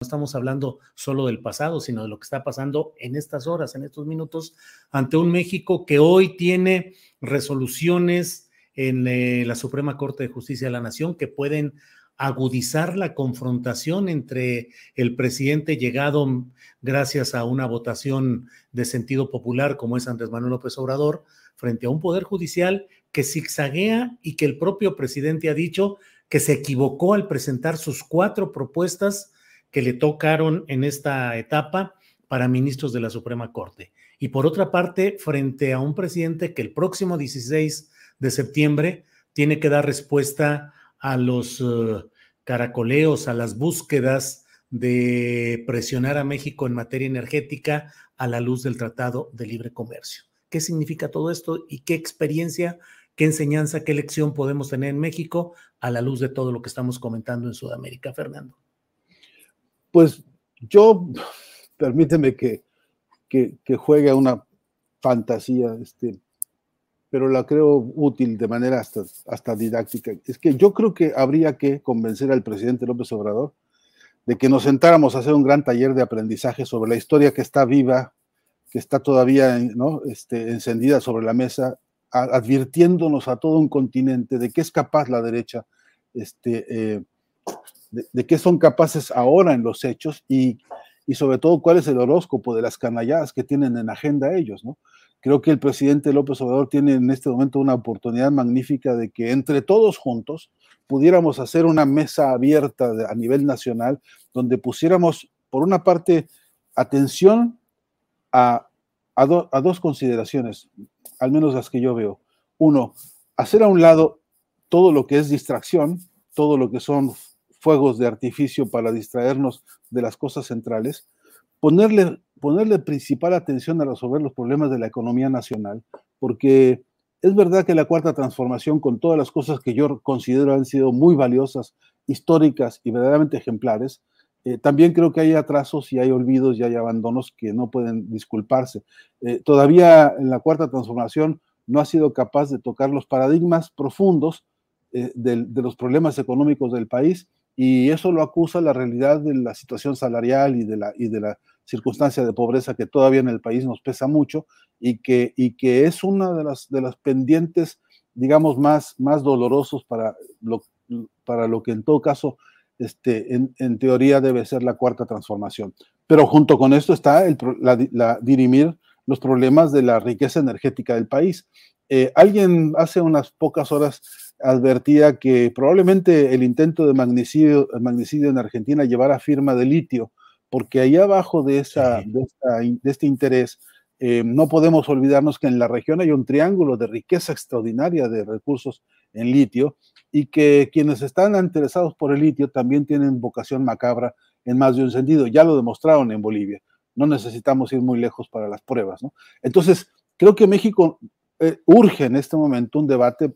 No estamos hablando solo del pasado, sino de lo que está pasando en estas horas, en estos minutos, ante un México que hoy tiene resoluciones en eh, la Suprema Corte de Justicia de la Nación que pueden agudizar la confrontación entre el presidente llegado gracias a una votación de sentido popular como es Andrés Manuel López Obrador, frente a un poder judicial que zigzaguea y que el propio presidente ha dicho que se equivocó al presentar sus cuatro propuestas que le tocaron en esta etapa para ministros de la Suprema Corte. Y por otra parte, frente a un presidente que el próximo 16 de septiembre tiene que dar respuesta a los uh, caracoleos, a las búsquedas de presionar a México en materia energética a la luz del Tratado de Libre Comercio. ¿Qué significa todo esto y qué experiencia, qué enseñanza, qué lección podemos tener en México a la luz de todo lo que estamos comentando en Sudamérica, Fernando? Pues yo, permíteme que, que, juegue a una fantasía, este, pero la creo útil de manera hasta, hasta didáctica. Es que yo creo que habría que convencer al presidente López Obrador de que nos sentáramos a hacer un gran taller de aprendizaje sobre la historia que está viva, que está todavía ¿no? este, encendida sobre la mesa, advirtiéndonos a todo un continente de qué es capaz la derecha este, eh, de, qué son capaces ahora en los hechos y, y, sobre todo cuál es el horóscopo de las canalladas que tienen en agenda ellos, ¿no? Creo que el presidente López Obrador tiene en este momento una oportunidad magnífica de que entre todos juntos pudiéramos hacer una mesa abierta a nivel nacional donde pusiéramos, por una parte, atención a, a dos consideraciones, al menos las que yo veo. Uno, hacer a un lado todo lo que es distracción, todo lo que son fuegos de artificio para distraernos de las cosas centrales, ponerle, ponerle principal atención a resolver los problemas de la economía nacional, porque es verdad que la cuarta transformación, con todas las cosas que yo considero han sido muy valiosas, históricas y verdaderamente ejemplares, eh, también creo que hay atrasos y hay olvidos y hay abandonos que no pueden disculparse. Eh, todavía en la cuarta transformación no ha sido capaz de tocar los paradigmas profundos eh, de, de, los problemas económicos del país y eso lo acusa la realidad de la situación salarial y de la, y de la circunstancia de pobreza que todavía en el país nos pesa mucho y que, y que es una de las, de las pendientes, digamos, más, más dolorosos para lo, para lo que en todo caso, este, en, teoría debe ser la cuarta transformación. Pero junto con esto está el, la, la, dirimir los problemas de la riqueza energética del país. Eh, alguien hace unas pocas horas advertía que probablemente el intento de magnicidio, magnicidio en Argentina llevara firma de litio, porque ahí abajo de, esa, de, esta, de este interés eh, no podemos olvidarnos que en la región hay un triángulo de riqueza extraordinaria de recursos en litio y que quienes están interesados por el litio también tienen vocación macabra en más de un sentido. Ya lo demostraron en Bolivia. No necesitamos ir muy lejos para las pruebas. ¿no? Entonces, creo que México eh, urge en este momento un debate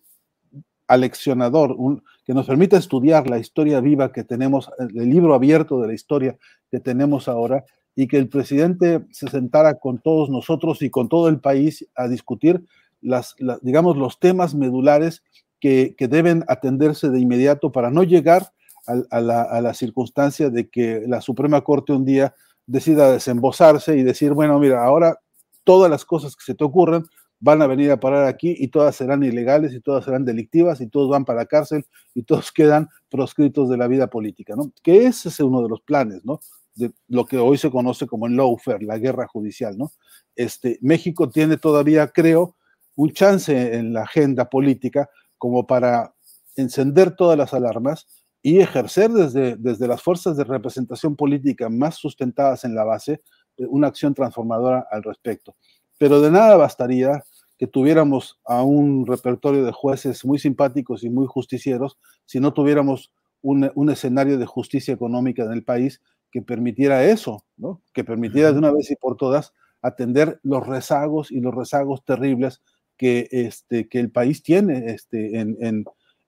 aleccionador, un, que nos permita estudiar la historia viva que tenemos, el libro abierto de la historia que tenemos ahora, y que el presidente se sentara con todos nosotros y con todo el país a discutir las, digamos, los temas medulares que, deben atenderse de inmediato para no llegar a, la, a, la, circunstancia de que la Suprema Corte un día decida desembosarse y decir, bueno, mira, ahora todas las cosas que se te ocurren van a venir a parar aquí y todas serán ilegales y todas serán delictivas y todos van para la cárcel y todos quedan proscritos de la vida política, ¿no? Que ese es uno de los planes, ¿no? De lo que hoy se conoce como el lawfare, la guerra judicial, ¿no? Este, México tiene todavía, creo, un chance en la agenda política como para encender todas las alarmas y ejercer desde, desde las fuerzas de representación política más sustentadas en la base eh, una acción transformadora al respecto. Pero de nada bastaría que tuviéramos a un repertorio de jueces muy simpáticos y muy justicieros si no tuviéramos un, un escenario de justicia económica en el país que permitiera eso, ¿no? que permitiera de una vez y por todas atender los rezagos y los rezagos terribles que, este, que el país tiene este, en, en,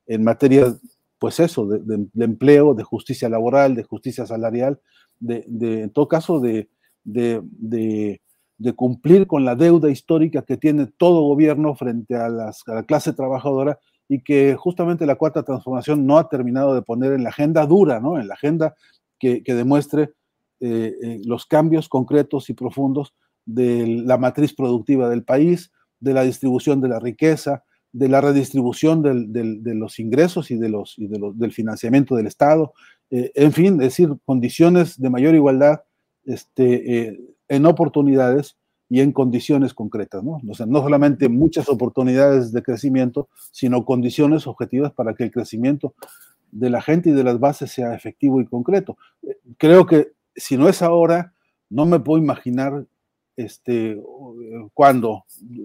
en materia, pues eso, de, de, de, empleo, de justicia laboral, de justicia salarial, de, de en todo caso, de, de, cumplir con la deuda histórica que tiene todo gobierno frente a, las, a, la clase trabajadora y que justamente la cuarta transformación no ha terminado de poner en la agenda dura, ¿no? en la agenda que, que demuestre eh, eh, los cambios concretos y profundos de la matriz productiva del país, de la distribución de la riqueza, de la redistribución de los ingresos y, de los, y de los, del financiamiento del Estado, eh, en fin, es decir, condiciones de mayor igualdad este, en oportunidades y en condiciones concretas, ¿no? No solamente muchas oportunidades de crecimiento, sino condiciones objetivas para que el crecimiento de la gente y de las bases sea efectivo y concreto. Creo que si no es ahora, no me puedo imaginar este, cuando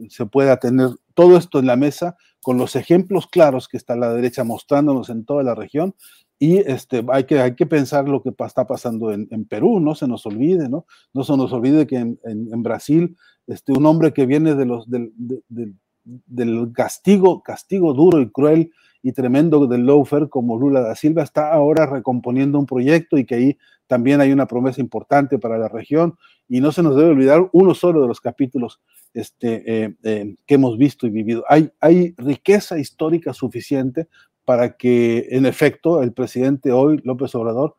se pueda tener todo esto en la mesa con los ejemplos claros que está la derecha mostrándonos en toda la región y este, hay, que, hay que pensar lo que está pasando en, en, Perú, no se nos olvide, ¿no? No se nos olvide que en, en, en Brasil, este, un hombre que viene de los, del, de, de, del castigo, castigo duro y cruel y tremendo del lawfare como Lula da Silva está ahora recomponiendo un proyecto y que ahí también hay una promesa importante para la región y no se nos debe olvidar uno solo de los capítulos este, eh, eh, que hemos visto y vivido. Hay, hay riqueza histórica suficiente para que, en efecto, el presidente hoy, López Obrador,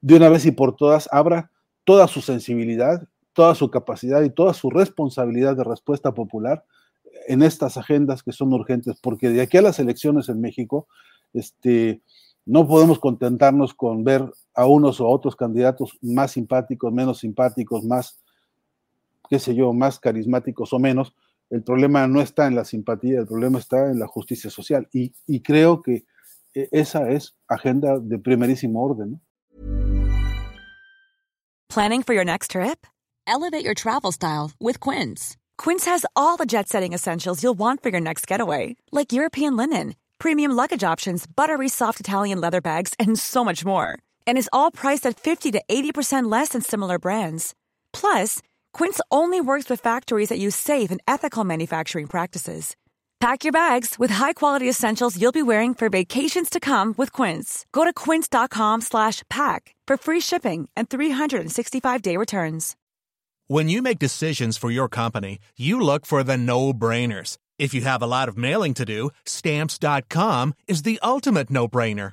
de una vez y por todas, abra toda su sensibilidad, toda su capacidad y toda su responsabilidad de respuesta popular en estas agendas que son urgentes, porque de aquí a las elecciones en México, este, no podemos contentarnos con ver a unos o a otros candidatos más simpáticos, menos simpáticos, más, qué sé yo, más carismáticos o menos, el problema no está en la simpatía, el problema está en la justicia social. Y, y creo que esa es agenda de primerísimo orden. Planning for your next trip? Elevate your travel style with Quince. Quince has all the jet setting essentials you'll want for your next getaway, like European linen, premium luggage options, buttery soft Italian leather bags, and so much more. And is all priced at 50 to 80% less than similar brands. Plus, Quince only works with factories that use safe and ethical manufacturing practices. Pack your bags with high-quality essentials you'll be wearing for vacations to come with Quince. Go to quince.com/pack for free shipping and 365-day returns. When you make decisions for your company, you look for the no-brainers. If you have a lot of mailing to do, stamps.com is the ultimate no-brainer.